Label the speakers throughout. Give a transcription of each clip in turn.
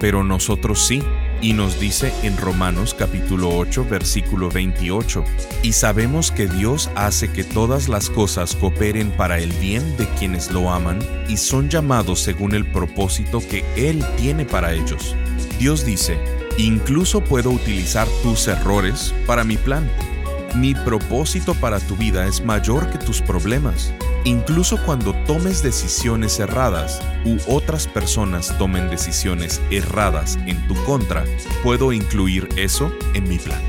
Speaker 1: pero nosotros sí. Y nos dice en Romanos capítulo 8 versículo 28, y sabemos que Dios hace que todas las cosas cooperen para el bien de quienes lo aman y son llamados según el propósito que Él tiene para ellos. Dios dice, incluso puedo utilizar tus errores para mi plan. Mi propósito para tu vida es mayor que tus problemas. Incluso cuando tomes decisiones erradas u otras personas tomen decisiones erradas en tu contra, puedo incluir eso en mi plan.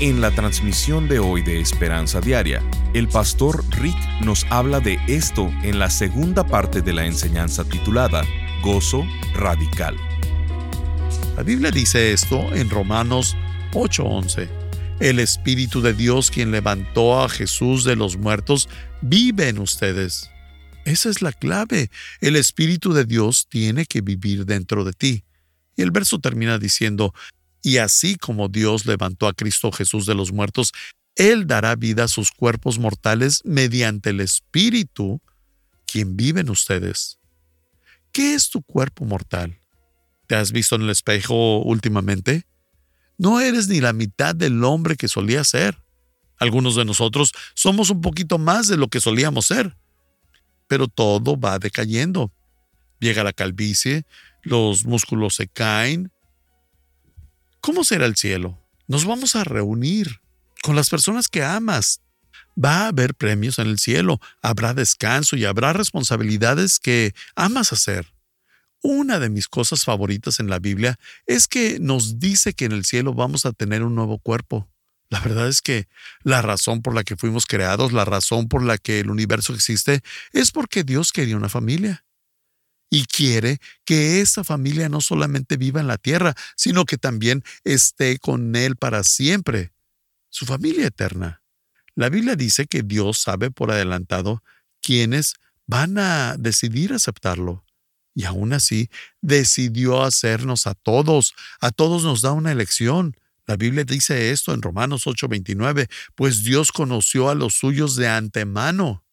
Speaker 1: En la transmisión de hoy de Esperanza Diaria, el pastor Rick nos habla de esto en la segunda parte de la enseñanza titulada Gozo Radical.
Speaker 2: La Biblia dice esto en Romanos 8:11 el Espíritu de Dios, quien levantó a Jesús de los muertos, vive en ustedes. Esa es la clave. El Espíritu de Dios tiene que vivir dentro de ti. Y el verso termina diciendo, y así como Dios levantó a Cristo Jesús de los muertos, Él dará vida a sus cuerpos mortales mediante el Espíritu, quien vive en ustedes. ¿Qué es tu cuerpo mortal? ¿Te has visto en el espejo últimamente? No eres ni la mitad del hombre que solía ser. Algunos de nosotros somos un poquito más de lo que solíamos ser. Pero todo va decayendo. Llega la calvicie, los músculos se caen. ¿Cómo será el cielo? Nos vamos a reunir con las personas que amas. Va a haber premios en el cielo, habrá descanso y habrá responsabilidades que amas hacer. Una de mis cosas favoritas en la Biblia es que nos dice que en el cielo vamos a tener un nuevo cuerpo. La verdad es que la razón por la que fuimos creados, la razón por la que el universo existe, es porque Dios quería una familia. Y quiere que esa familia no solamente viva en la tierra, sino que también esté con Él para siempre, su familia eterna. La Biblia dice que Dios sabe por adelantado quiénes van a decidir aceptarlo. Y aún así, decidió hacernos a todos. A todos nos da una elección. La Biblia dice esto en Romanos 8:29, pues Dios conoció a los suyos de antemano,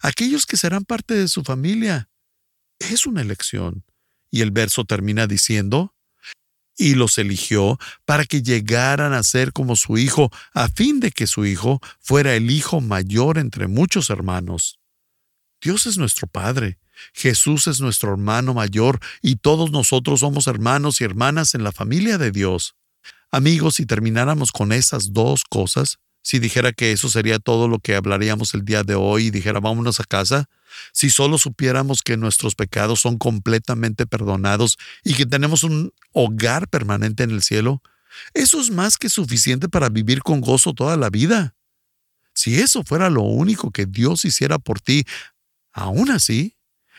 Speaker 2: aquellos que serán parte de su familia. Es una elección. Y el verso termina diciendo, y los eligió para que llegaran a ser como su hijo, a fin de que su hijo fuera el hijo mayor entre muchos hermanos. Dios es nuestro Padre Jesús es nuestro hermano mayor y todos nosotros somos hermanos y hermanas en la familia de Dios. Amigos, si termináramos con esas dos cosas, si dijera que eso sería todo lo que hablaríamos el día de hoy y dijera vámonos a casa, si solo supiéramos que nuestros pecados son completamente perdonados y que tenemos un hogar permanente en el cielo, eso es más que suficiente para vivir con gozo toda la vida. Si eso fuera lo único que Dios hiciera por ti, aún así,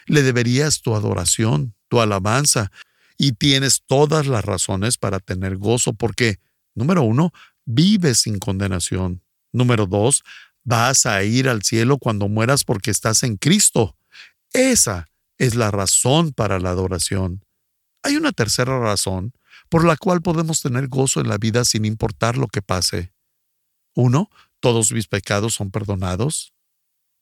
Speaker 2: le deberías tu adoración, tu alabanza, y tienes todas las razones para tener gozo porque, número uno, vives sin condenación. Número dos, vas a ir al cielo cuando mueras porque estás en Cristo. Esa es la razón para la adoración. Hay una tercera razón por la cual podemos tener gozo en la vida sin importar lo que pase. Uno, todos mis pecados son perdonados.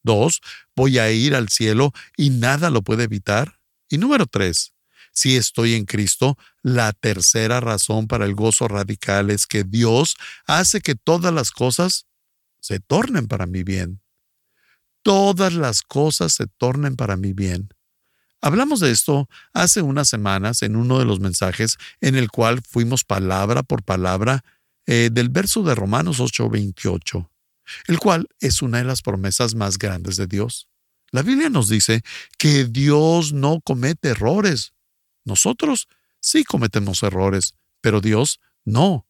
Speaker 2: Dos, voy a ir al cielo y nada lo puede evitar. Y número tres, si estoy en Cristo, la tercera razón para el gozo radical es que Dios hace que todas las cosas se tornen para mi bien. Todas las cosas se tornen para mi bien. Hablamos de esto hace unas semanas en uno de los mensajes en el cual fuimos palabra por palabra eh, del verso de Romanos 8:28 el cual es una de las promesas más grandes de Dios. La Biblia nos dice que Dios no comete errores. Nosotros sí cometemos errores, pero Dios no.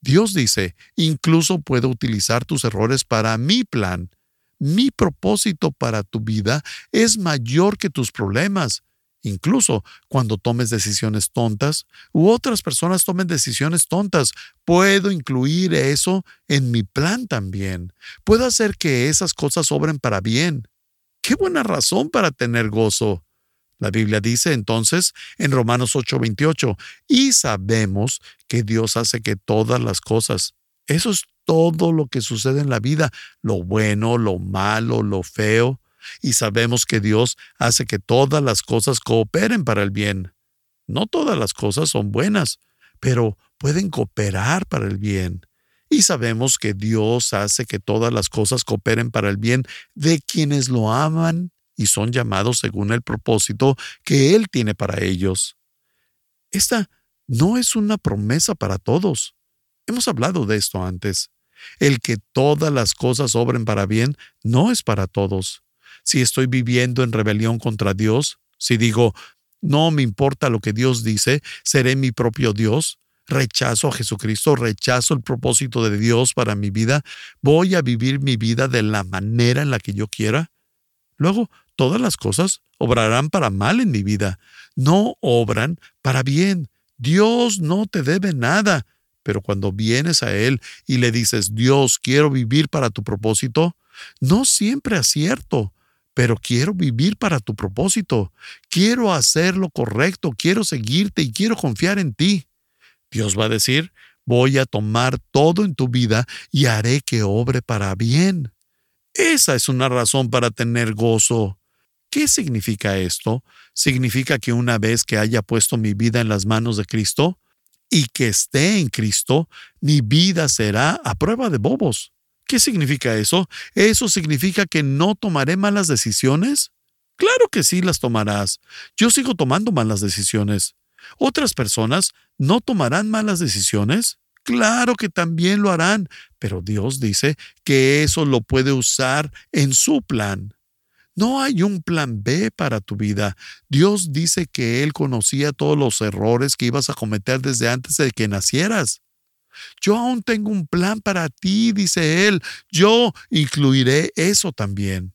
Speaker 2: Dios dice, incluso puedo utilizar tus errores para mi plan. Mi propósito para tu vida es mayor que tus problemas. Incluso cuando tomes decisiones tontas u otras personas tomen decisiones tontas, puedo incluir eso en mi plan también. Puedo hacer que esas cosas obren para bien. Qué buena razón para tener gozo. La Biblia dice entonces en Romanos 8:28, y sabemos que Dios hace que todas las cosas, eso es todo lo que sucede en la vida, lo bueno, lo malo, lo feo, y sabemos que Dios hace que todas las cosas cooperen para el bien. No todas las cosas son buenas, pero pueden cooperar para el bien. Y sabemos que Dios hace que todas las cosas cooperen para el bien de quienes lo aman y son llamados según el propósito que Él tiene para ellos. Esta no es una promesa para todos. Hemos hablado de esto antes. El que todas las cosas obren para bien no es para todos. Si estoy viviendo en rebelión contra Dios, si digo, no me importa lo que Dios dice, seré mi propio Dios, rechazo a Jesucristo, rechazo el propósito de Dios para mi vida, voy a vivir mi vida de la manera en la que yo quiera, luego todas las cosas obrarán para mal en mi vida, no obran para bien. Dios no te debe nada, pero cuando vienes a Él y le dices, Dios, quiero vivir para tu propósito, no siempre acierto, pero quiero vivir para tu propósito, quiero hacer lo correcto, quiero seguirte y quiero confiar en ti. Dios va a decir, voy a tomar todo en tu vida y haré que obre para bien. Esa es una razón para tener gozo. ¿Qué significa esto? Significa que una vez que haya puesto mi vida en las manos de Cristo y que esté en Cristo, mi vida será a prueba de bobos. ¿Qué significa eso? ¿Eso significa que no tomaré malas decisiones? Claro que sí las tomarás. Yo sigo tomando malas decisiones. ¿Otras personas no tomarán malas decisiones? Claro que también lo harán, pero Dios dice que eso lo puede usar en su plan. No hay un plan B para tu vida. Dios dice que Él conocía todos los errores que ibas a cometer desde antes de que nacieras. Yo aún tengo un plan para ti, dice Él. Yo incluiré eso también.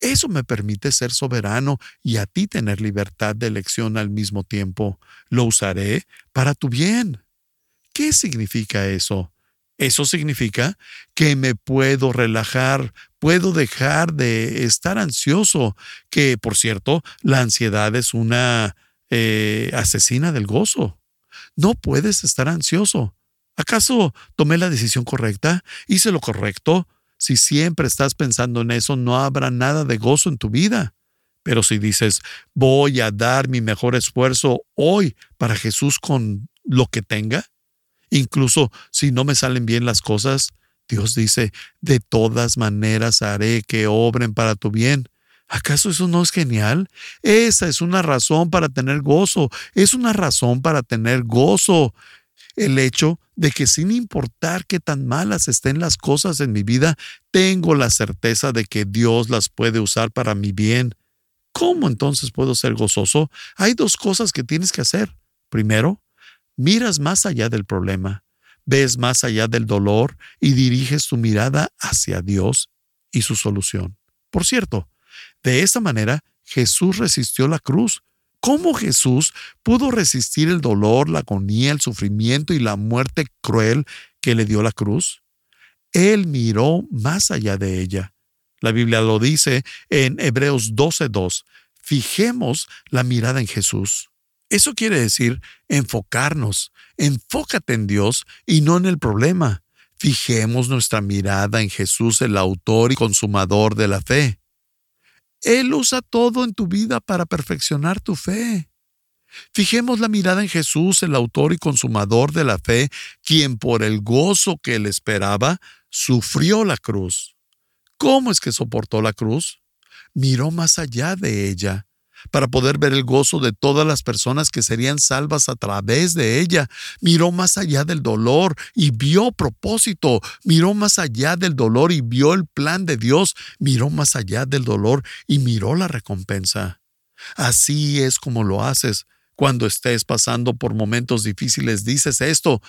Speaker 2: Eso me permite ser soberano y a ti tener libertad de elección al mismo tiempo. Lo usaré para tu bien. ¿Qué significa eso? Eso significa que me puedo relajar, puedo dejar de estar ansioso, que por cierto, la ansiedad es una eh, asesina del gozo. No puedes estar ansioso. ¿Acaso tomé la decisión correcta? ¿Hice lo correcto? Si siempre estás pensando en eso, no habrá nada de gozo en tu vida. Pero si dices, voy a dar mi mejor esfuerzo hoy para Jesús con lo que tenga, Incluso si no me salen bien las cosas, Dios dice, de todas maneras haré que obren para tu bien. ¿Acaso eso no es genial? Esa es una razón para tener gozo, es una razón para tener gozo. El hecho de que sin importar qué tan malas estén las cosas en mi vida, tengo la certeza de que Dios las puede usar para mi bien. ¿Cómo entonces puedo ser gozoso? Hay dos cosas que tienes que hacer. Primero, miras más allá del problema, ves más allá del dolor y diriges tu mirada hacia Dios y su solución. Por cierto, de esta manera Jesús resistió la cruz. ¿Cómo Jesús pudo resistir el dolor, la agonía, el sufrimiento y la muerte cruel que le dio la cruz? Él miró más allá de ella. La Biblia lo dice en Hebreos 12:2. Fijemos la mirada en Jesús. Eso quiere decir enfocarnos. Enfócate en Dios y no en el problema. Fijemos nuestra mirada en Jesús, el autor y consumador de la fe. Él usa todo en tu vida para perfeccionar tu fe. Fijemos la mirada en Jesús, el autor y consumador de la fe, quien por el gozo que él esperaba, sufrió la cruz. ¿Cómo es que soportó la cruz? Miró más allá de ella para poder ver el gozo de todas las personas que serían salvas a través de ella. Miró más allá del dolor y vio propósito. Miró más allá del dolor y vio el plan de Dios. Miró más allá del dolor y miró la recompensa. Así es como lo haces. Cuando estés pasando por momentos difíciles, dices esto.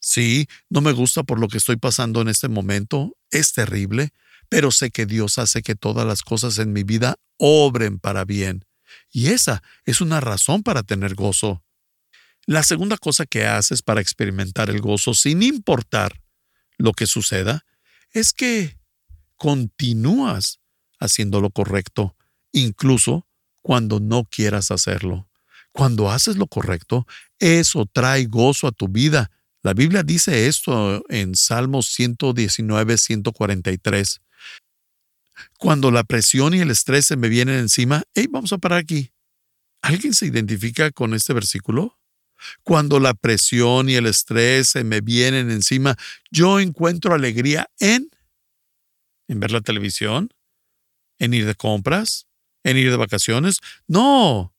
Speaker 2: Sí, no me gusta por lo que estoy pasando en este momento. Es terrible, pero sé que Dios hace que todas las cosas en mi vida obren para bien Y esa es una razón para tener gozo. La segunda cosa que haces para experimentar el gozo sin importar lo que suceda es que continúas haciendo lo correcto, incluso cuando no quieras hacerlo. Cuando haces lo correcto, eso trae gozo a tu vida. La Biblia dice esto en Salmos 119, 143. Cuando la presión y el estrés se me vienen encima, hey, vamos a parar aquí. ¿Alguien se identifica con este versículo? Cuando la presión y el estrés se me vienen encima, yo encuentro alegría en en ver la televisión, en ir de compras, en ir de vacaciones. No.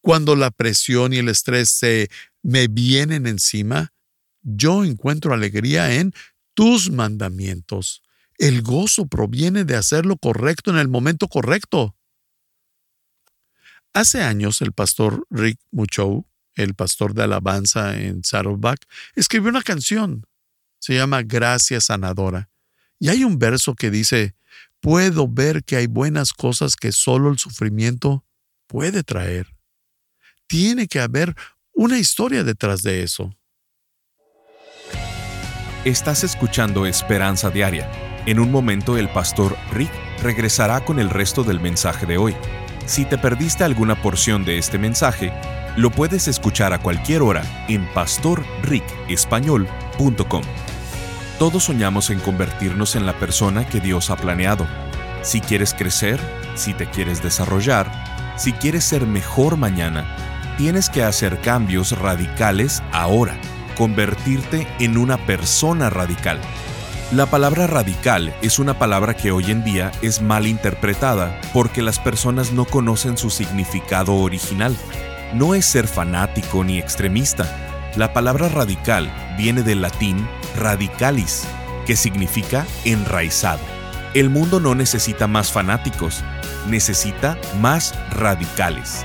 Speaker 2: Cuando la presión y el estrés se me vienen encima, yo encuentro alegría en tus mandamientos. El gozo proviene de hacer lo correcto en el momento correcto. Hace años el pastor Rick Muchow el pastor de alabanza en Saddleback, escribió una canción. Se llama Gracia Sanadora. Y hay un verso que dice, puedo ver que hay buenas cosas que solo el sufrimiento puede traer. Tiene que haber una historia detrás de eso.
Speaker 1: Estás escuchando Esperanza Diaria. En un momento el pastor Rick regresará con el resto del mensaje de hoy. Si te perdiste alguna porción de este mensaje, lo puedes escuchar a cualquier hora en pastorricespañol.com. Todos soñamos en convertirnos en la persona que Dios ha planeado. Si quieres crecer, si te quieres desarrollar, si quieres ser mejor mañana, tienes que hacer cambios radicales ahora, convertirte en una persona radical. La palabra radical es una palabra que hoy en día es mal interpretada porque las personas no conocen su significado original no es ser fanático ni extremista. La palabra radical viene del latín radicalis, que significa enraizado. El mundo no necesita más fanáticos, necesita más radicales.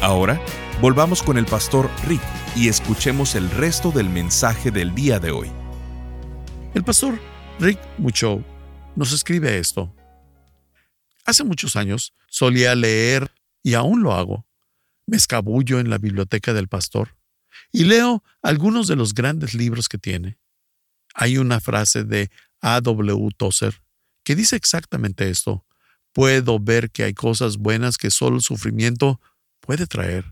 Speaker 1: Ahora, volvamos con el pastor Rick y escuchemos el resto del mensaje del día de hoy.
Speaker 2: El pastor Rick Mucho nos escribe esto. Hace muchos años solía leer, y aún lo hago, me escabullo en la biblioteca del pastor y leo algunos de los grandes libros que tiene. Hay una frase de A. W. Tozer que dice exactamente esto. Puedo ver que hay cosas buenas que solo el sufrimiento puede traer.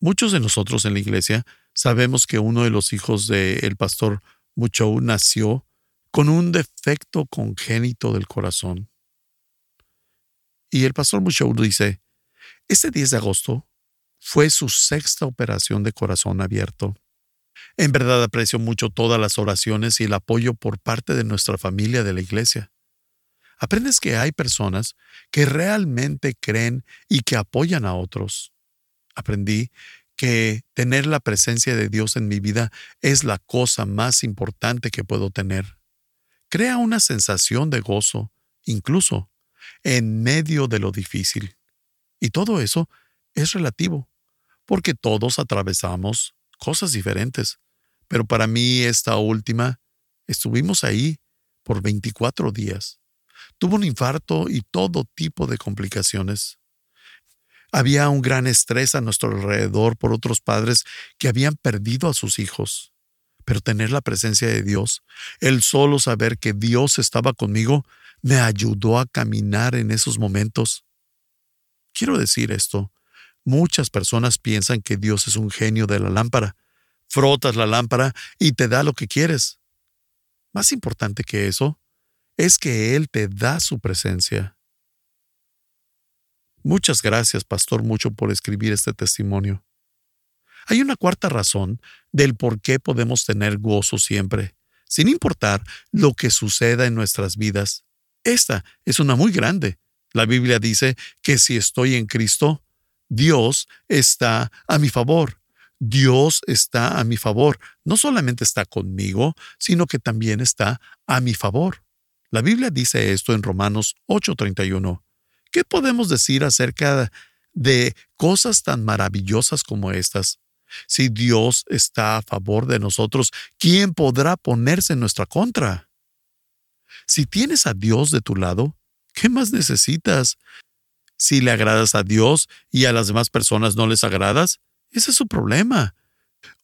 Speaker 2: Muchos de nosotros en la iglesia sabemos que uno de los hijos del pastor Muchou nació con un defecto congénito del corazón. Y el pastor Muchou dice, este 10 de agosto fue su sexta operación de corazón abierto. En verdad aprecio mucho todas las oraciones y el apoyo por parte de nuestra familia de la iglesia aprendes que hay personas que realmente creen y que apoyan a otros. Aprendí que tener la presencia de Dios en mi vida es la cosa más importante que puedo tener. Crea una sensación de gozo, incluso en medio de lo difícil. Y todo eso es relativo, porque todos atravesamos cosas diferentes. Pero para mí esta última, estuvimos ahí por 24 días. Tuvo un infarto y todo tipo de complicaciones. Había un gran estrés a nuestro alrededor por otros padres que habían perdido a sus hijos. Pero tener la presencia de Dios, el solo saber que Dios estaba conmigo, me ayudó a caminar en esos momentos. Quiero decir esto. Muchas personas piensan que Dios es un genio de la lámpara. Frotas la lámpara y te da lo que quieres. Más importante que eso es que Él te da su presencia. Muchas gracias, Pastor Mucho, por escribir este testimonio. Hay una cuarta razón del por qué podemos tener gozo siempre, sin importar lo que suceda en nuestras vidas. Esta es una muy grande. La Biblia dice que si estoy en Cristo, Dios está a mi favor. Dios está a mi favor. No solamente está conmigo, sino que también está a mi favor. La Biblia dice esto en Romanos 8:31. ¿Qué podemos decir acerca de cosas tan maravillosas como estas? Si Dios está a favor de nosotros, ¿quién podrá ponerse en nuestra contra? Si tienes a Dios de tu lado, ¿qué más necesitas? Si le agradas a Dios y a las demás personas no les agradas, ese es su problema.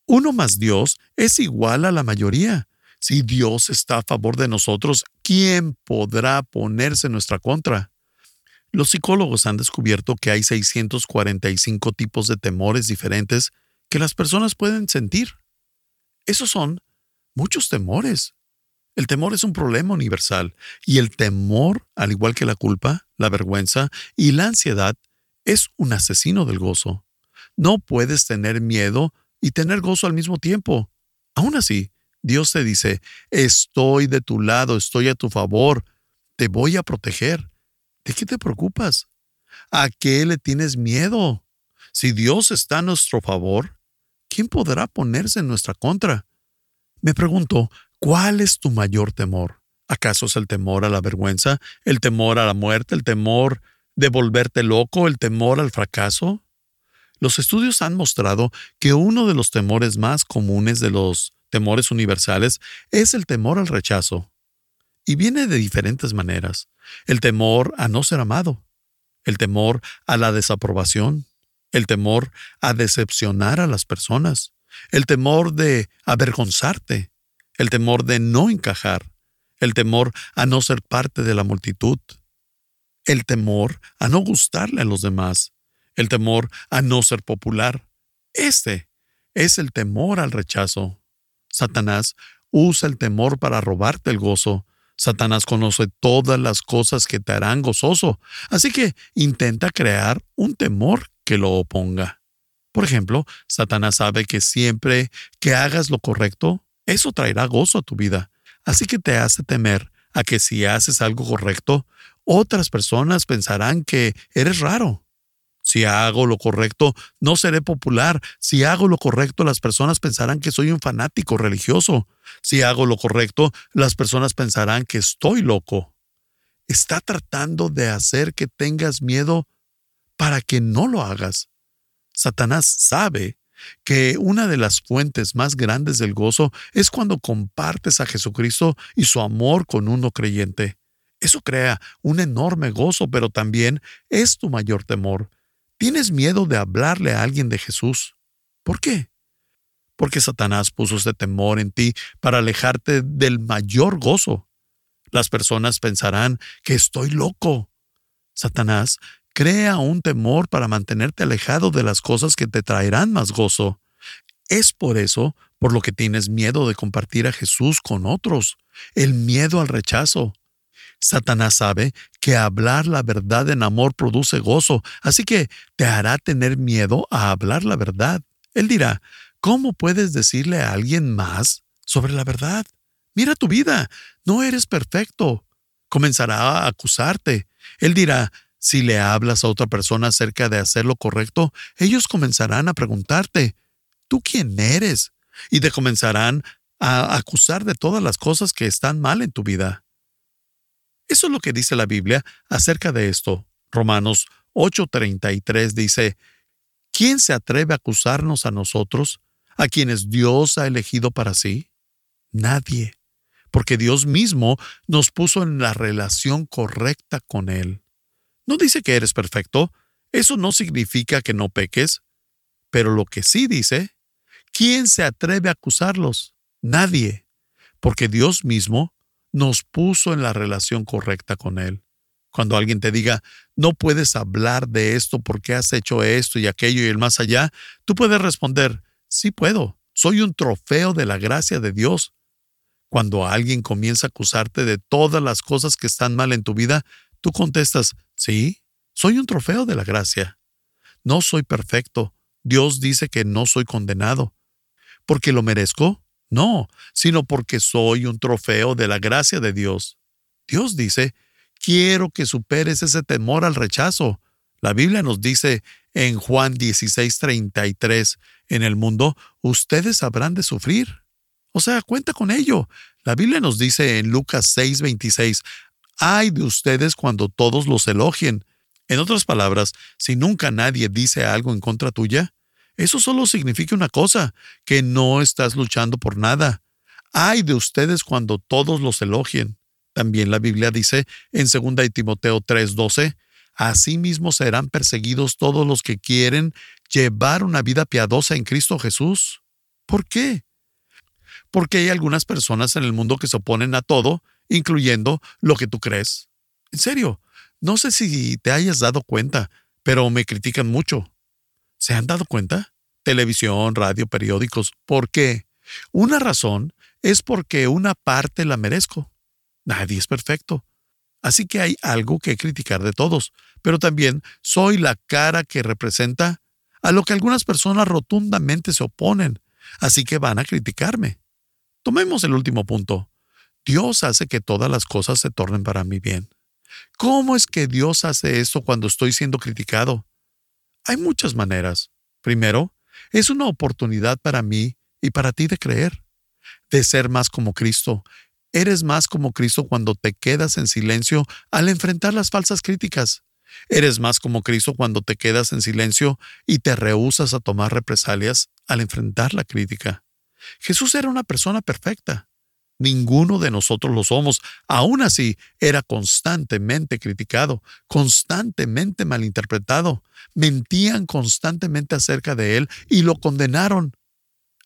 Speaker 2: Uno más Dios es igual a la mayoría. Si Dios está a favor de nosotros, ¿quién podrá ponerse en nuestra contra? Los psicólogos han descubierto que hay 645 tipos de temores diferentes que las personas pueden sentir. Esos son muchos temores. El temor es un problema universal y el temor, al igual que la culpa, la vergüenza y la ansiedad, es un asesino del gozo. No puedes tener miedo y tener gozo al mismo tiempo. Aún así, Dios te dice, estoy de tu lado, estoy a tu favor, te voy a proteger. ¿De qué te preocupas? ¿A qué le tienes miedo? Si Dios está a nuestro favor, ¿quién podrá ponerse en nuestra contra? Me pregunto, ¿cuál es tu mayor temor? ¿Acaso es el temor a la vergüenza, el temor a la muerte, el temor de volverte loco, el temor al fracaso? Los estudios han mostrado que uno de los temores más comunes de los temores universales es el temor al rechazo. Y viene de diferentes maneras. El temor a no ser amado, el temor a la desaprobación, el temor a decepcionar a las personas, el temor de avergonzarte, el temor de no encajar, el temor a no ser parte de la multitud, el temor a no gustarle a los demás, el temor a no ser popular. Este es el temor al rechazo. Satanás usa el temor para robarte el gozo, Satanás conoce todas las cosas que te harán gozoso, así que intenta crear un temor que lo oponga. Por ejemplo, Satanás sabe que siempre que hagas lo correcto, eso traerá gozo a tu vida, así que te hace temer a que si haces algo correcto, otras personas pensarán que eres raro. Si hago lo correcto, no seré popular. Si hago lo correcto, las personas pensarán que soy un fanático religioso. Si hago lo correcto, las personas pensarán que estoy loco. Está tratando de hacer que tengas miedo para que no lo hagas. Satanás sabe que una de las fuentes más grandes del gozo es cuando compartes a Jesucristo y su amor con uno creyente. Eso crea un enorme gozo, pero también es tu mayor temor. Tienes miedo de hablarle a alguien de Jesús. ¿Por qué? Porque Satanás puso ese temor en ti para alejarte del mayor gozo. Las personas pensarán que estoy loco. Satanás crea un temor para mantenerte alejado de las cosas que te traerán más gozo. Es por eso por lo que tienes miedo de compartir a Jesús con otros, el miedo al rechazo, Satanás sabe que hablar la verdad en amor produce gozo, así que te hará tener miedo a hablar la verdad. Él dirá, ¿cómo puedes decirle a alguien más sobre la verdad? Mira tu vida, no eres perfecto. Comenzará a acusarte. Él dirá, Si le hablas a otra persona acerca de hacer lo correcto, ellos comenzarán a preguntarte, ¿tú quién eres? Y te comenzarán a acusar de todas las cosas que están mal en tu vida. Eso es lo que dice la Biblia acerca de esto. Romanos 8:33 dice, ¿quién se atreve a acusarnos a nosotros, a quienes Dios ha elegido para sí? Nadie, porque Dios mismo nos puso en la relación correcta con Él. No dice que eres perfecto, eso no significa que no peques, pero lo que sí dice, ¿quién se atreve a acusarlos? Nadie, porque Dios mismo nos puso en la relación correcta con Él. Cuando alguien te diga, no puedes hablar de esto porque has hecho esto y aquello y el más allá, tú puedes responder, sí puedo, soy un trofeo de la gracia de Dios. Cuando alguien comienza a acusarte de todas las cosas que están mal en tu vida, tú contestas, sí, soy un trofeo de la gracia. No soy perfecto. Dios dice que no soy condenado. ¿Porque lo merezco? No, sino porque soy un trofeo de la gracia de Dios. Dios dice Quiero que superes ese temor al rechazo. La Biblia nos dice en Juan 16:33, en el mundo ustedes habrán de sufrir. O sea, cuenta con ello. La Biblia nos dice en Lucas 6:26, ay de ustedes cuando todos los elogien. En otras palabras, si nunca nadie dice algo en contra tuya, eso solo significa una cosa, que no estás luchando por nada. Ay de ustedes cuando todos los elogien. También la Biblia dice en 2 Timoteo 3:12, Asimismo serán perseguidos todos los que quieren llevar una vida piadosa en Cristo Jesús. ¿Por qué? Porque hay algunas personas en el mundo que se oponen a todo, incluyendo lo que tú crees. En serio, no sé si te hayas dado cuenta, pero me critican mucho. ¿Se han dado cuenta? Televisión, radio, periódicos. ¿Por qué? Una razón es porque una parte la merezco. Nadie es perfecto. Así que hay algo que criticar de todos, pero también soy la cara que representa a lo que algunas personas rotundamente se oponen, así que van a criticarme. Tomemos el último punto. Dios hace que todas las cosas se tornen para mi bien. ¿Cómo es que Dios hace esto cuando estoy siendo criticado? Hay muchas maneras. Primero, es una oportunidad para mí y para ti de creer, de ser más como Cristo Eres más como Cristo cuando te quedas en silencio al enfrentar las falsas críticas. Eres más como Cristo cuando te quedas en silencio y te rehusas a tomar represalias al enfrentar la crítica. Jesús era una persona perfecta. Ninguno de nosotros lo somos. Aún así, era constantemente criticado, constantemente malinterpretado. Mentían constantemente acerca de él y lo condenaron.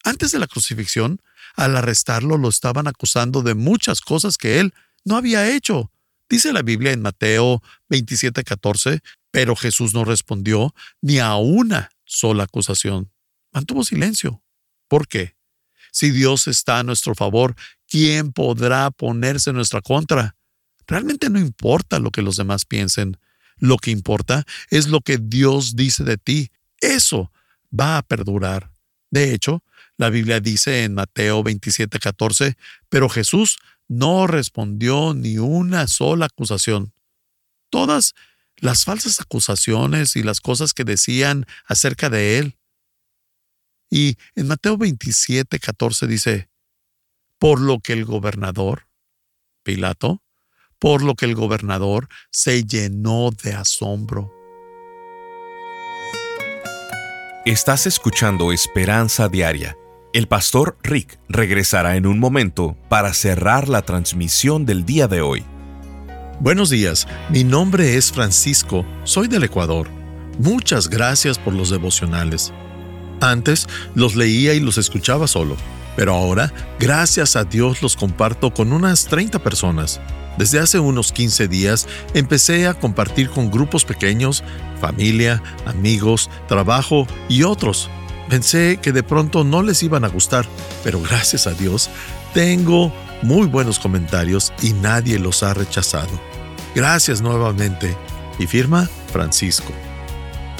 Speaker 2: Antes de la crucifixión, al arrestarlo lo estaban acusando de muchas cosas que él no había hecho. Dice la Biblia en Mateo 27:14, pero Jesús no respondió ni a una sola acusación. Mantuvo silencio. ¿Por qué? Si Dios está a nuestro favor, ¿quién podrá ponerse en nuestra contra? Realmente no importa lo que los demás piensen. Lo que importa es lo que Dios dice de ti. Eso va a perdurar. De hecho, la Biblia dice en Mateo 27:14, pero Jesús no respondió ni una sola acusación. Todas las falsas acusaciones y las cosas que decían acerca de él. Y en Mateo 27:14 dice, por lo que el gobernador, Pilato, por lo que el gobernador se llenó de asombro.
Speaker 1: Estás escuchando Esperanza Diaria el pastor Rick regresará en un momento para cerrar la transmisión del día de hoy.
Speaker 2: Buenos días, mi nombre es Francisco, soy del Ecuador. Muchas gracias por los devocionales. Antes los leía y los escuchaba solo, pero ahora, gracias a Dios, los comparto con unas 30 personas. Desde hace unos 15 días empecé a compartir con grupos pequeños, familia, amigos, trabajo y otros Pensé que de pronto no les iban a gustar, pero gracias a Dios tengo muy buenos comentarios y nadie los ha rechazado. Gracias nuevamente. Y firma Francisco.